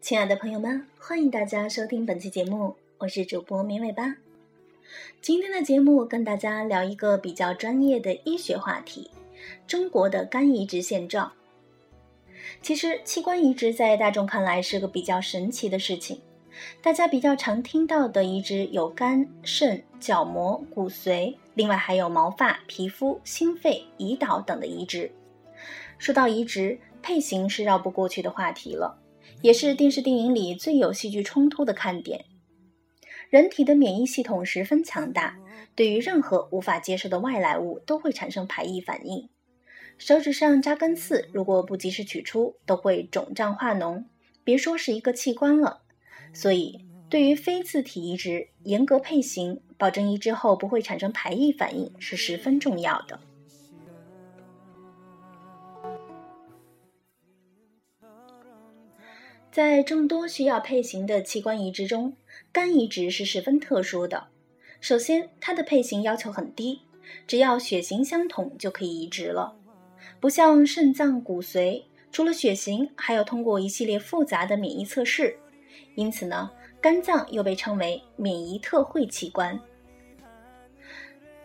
亲爱的朋友们，欢迎大家收听本期节目，我是主播绵尾巴。今天的节目跟大家聊一个比较专业的医学话题——中国的肝移植现状。其实，器官移植在大众看来是个比较神奇的事情。大家比较常听到的移植有肝、肾、角膜、骨髓，另外还有毛发、皮肤、心肺、胰岛等的移植。说到移植，配型是绕不过去的话题了。也是电视电影里最有戏剧冲突的看点。人体的免疫系统十分强大，对于任何无法接受的外来物都会产生排异反应。手指上扎根刺，如果不及时取出，都会肿胀化脓，别说是一个器官了。所以，对于非自体移植，严格配型，保证移植后不会产生排异反应，是十分重要的。在众多需要配型的器官移植中，肝移植是十分特殊的。首先，它的配型要求很低，只要血型相同就可以移植了，不像肾脏、骨髓，除了血型，还要通过一系列复杂的免疫测试。因此呢，肝脏又被称为免疫特惠器官。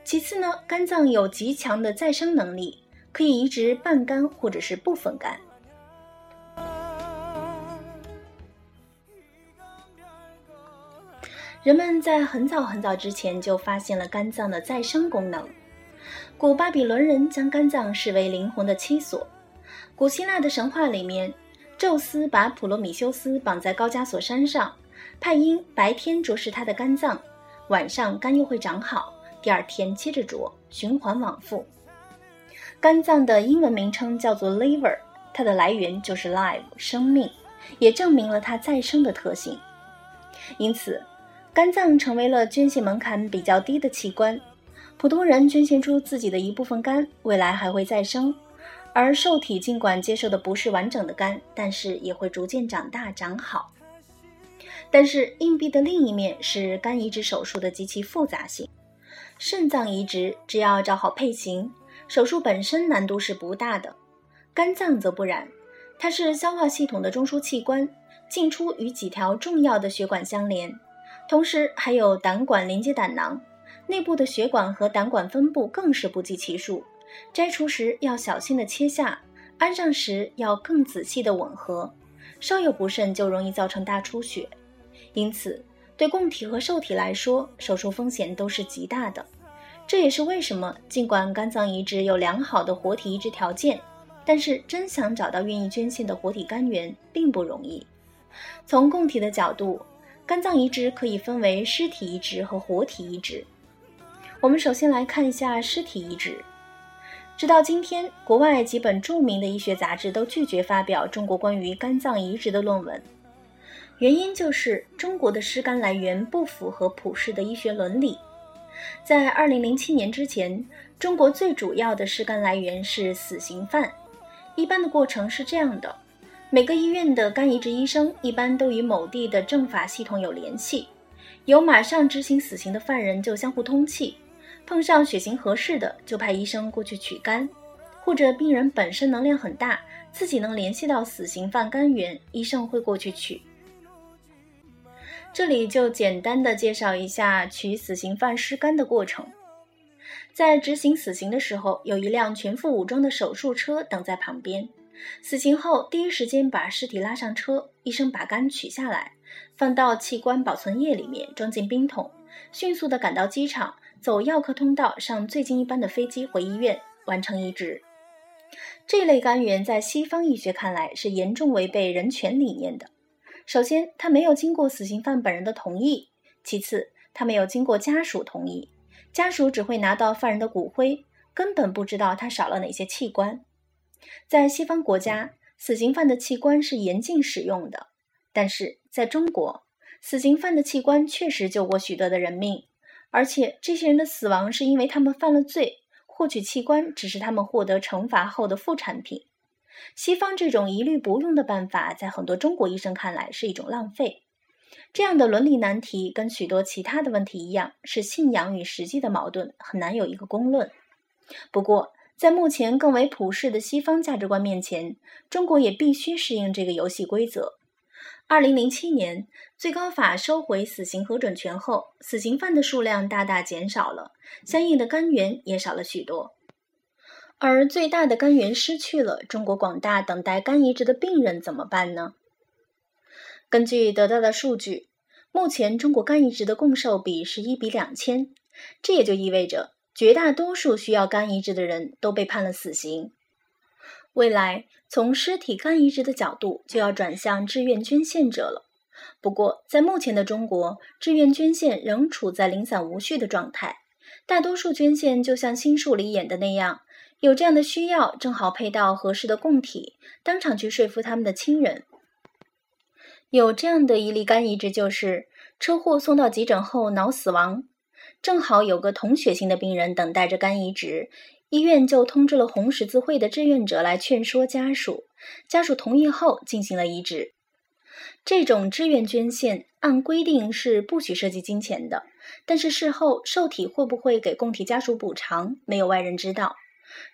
其次呢，肝脏有极强的再生能力，可以移植半肝或者是部分肝。人们在很早很早之前就发现了肝脏的再生功能。古巴比伦人将肝脏视为灵魂的栖所。古希腊的神话里面，宙斯把普罗米修斯绑在高加索山上，派因白天啄食他的肝脏，晚上肝又会长好，第二天接着啄，循环往复。肝脏的英文名称叫做 liver，它的来源就是 live 生命，也证明了它再生的特性。因此。肝脏成为了捐献门槛比较低的器官，普通人捐献出自己的一部分肝，未来还会再生；而受体尽管接受的不是完整的肝，但是也会逐渐长大长好。但是硬币的另一面是肝移植手术的极其复杂性。肾脏移植只要找好配型，手术本身难度是不大的。肝脏则不然，它是消化系统的中枢器官，进出与几条重要的血管相连。同时还有胆管连接胆囊，内部的血管和胆管分布更是不计其数。摘除时要小心的切下，安上时要更仔细的吻合，稍有不慎就容易造成大出血。因此，对供体和受体来说，手术风险都是极大的。这也是为什么，尽管肝脏移植有良好的活体移植条件，但是真想找到愿意捐献的活体肝源并不容易。从供体的角度。肝脏移植可以分为尸体移植和活体移植。我们首先来看一下尸体移植。直到今天，国外几本著名的医学杂志都拒绝发表中国关于肝脏移植的论文，原因就是中国的尸肝来源不符合普世的医学伦理。在2007年之前，中国最主要的尸肝来源是死刑犯。一般的过程是这样的。每个医院的肝移植医生一般都与某地的政法系统有联系，有马上执行死刑的犯人就相互通气，碰上血型合适的就派医生过去取肝，或者病人本身能量很大，自己能联系到死刑犯肝源，医生会过去取。这里就简单的介绍一下取死刑犯尸肝的过程，在执行死刑的时候，有一辆全副武装的手术车等在旁边。死刑后，第一时间把尸体拉上车，医生把肝取下来，放到器官保存液里面，装进冰桶，迅速的赶到机场，走药客通道，上最近一班的飞机回医院完成移植。这类肝源在西方医学看来是严重违背人权理念的。首先，他没有经过死刑犯本人的同意；其次，他没有经过家属同意，家属只会拿到犯人的骨灰，根本不知道他少了哪些器官。在西方国家，死刑犯的器官是严禁使用的。但是在中国，死刑犯的器官确实救过许多的人命，而且这些人的死亡是因为他们犯了罪，获取器官只是他们获得惩罚后的副产品。西方这种一律不用的办法，在很多中国医生看来是一种浪费。这样的伦理难题跟许多其他的问题一样，是信仰与实际的矛盾，很难有一个公论。不过，在目前更为普世的西方价值观面前，中国也必须适应这个游戏规则。二零零七年，最高法收回死刑核准权后，死刑犯的数量大大减少了，相应的肝源也少了许多。而最大的肝源失去了，中国广大等待肝移植的病人怎么办呢？根据得到的数据，目前中国肝移植的共受比是一比两千，这也就意味着绝大多数需要肝移植的人都被判了死刑。未来，从尸体肝移植的角度，就要转向志愿捐献者了。不过，在目前的中国，志愿捐献仍处在零散无序的状态。大多数捐献就像新书里演的那样，有这样的需要，正好配到合适的供体，当场去说服他们的亲人。有这样的一例肝移植，就是车祸送到急诊后脑死亡，正好有个同血型的病人等待着肝移植。医院就通知了红十字会的志愿者来劝说家属，家属同意后进行了移植。这种志愿捐献按规定是不许涉及金钱的，但是事后受体会不会给供体家属补偿，没有外人知道。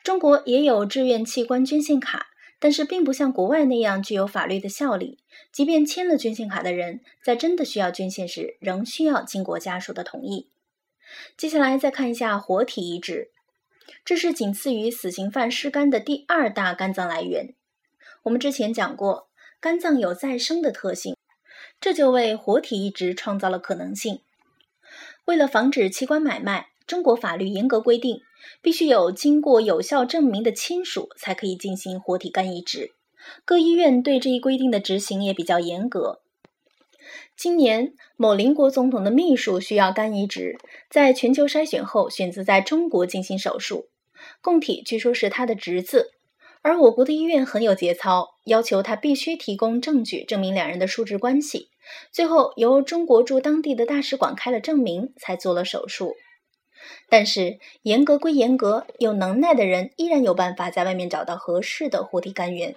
中国也有志愿器官捐献卡，但是并不像国外那样具有法律的效力。即便签了捐献卡的人，在真的需要捐献时，仍需要经过家属的同意。接下来再看一下活体移植。这是仅次于死刑犯尸肝的第二大肝脏来源。我们之前讲过，肝脏有再生的特性，这就为活体移植创造了可能性。为了防止器官买卖，中国法律严格规定，必须有经过有效证明的亲属才可以进行活体肝移植。各医院对这一规定的执行也比较严格。今年，某邻国总统的秘书需要肝移植，在全球筛选后，选择在中国进行手术。供体据说是他的侄子，而我国的医院很有节操，要求他必须提供证据证明两人的叔侄关系。最后，由中国驻当地的大使馆开了证明，才做了手术。但是，严格归严格，有能耐的人依然有办法在外面找到合适的活体肝源。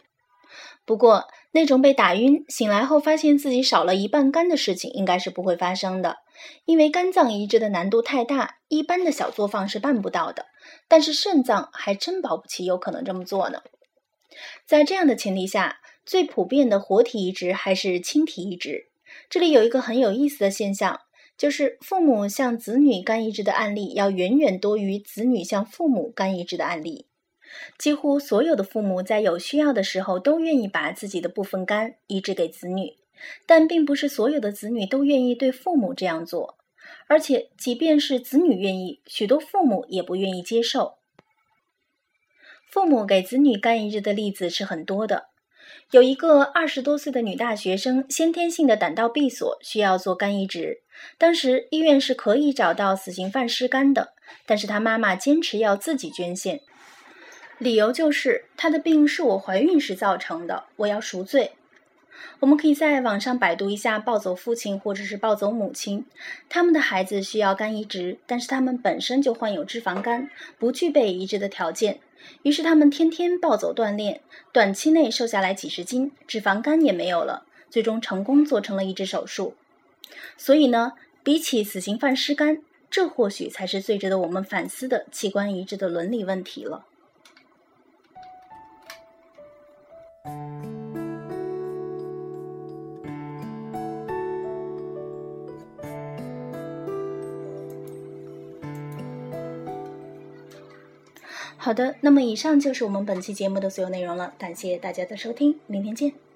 不过，那种被打晕醒来后发现自己少了一半肝的事情，应该是不会发生的，因为肝脏移植的难度太大，一般的小作坊是办不到的。但是肾脏还真保不齐有可能这么做呢。在这样的前提下，最普遍的活体移植还是亲体移植。这里有一个很有意思的现象，就是父母向子女肝移植的案例要远远多于子女向父母肝移植的案例。几乎所有的父母在有需要的时候都愿意把自己的部分肝移植给子女，但并不是所有的子女都愿意对父母这样做。而且，即便是子女愿意，许多父母也不愿意接受。父母给子女肝移植的例子是很多的。有一个二十多岁的女大学生，先天性的胆道闭锁，需要做肝移植。当时医院是可以找到死刑犯尸肝的，但是她妈妈坚持要自己捐献。理由就是她的病是我怀孕时造成的，我要赎罪。我们可以在网上百度一下暴走父亲或者是暴走母亲，他们的孩子需要肝移植，但是他们本身就患有脂肪肝，不具备移植的条件，于是他们天天暴走锻炼，短期内瘦下来几十斤，脂肪肝也没有了，最终成功做成了移植手术。所以呢，比起死刑犯尸肝，这或许才是最值得我们反思的器官移植的伦理问题了。好的，那么以上就是我们本期节目的所有内容了，感谢大家的收听，明天见。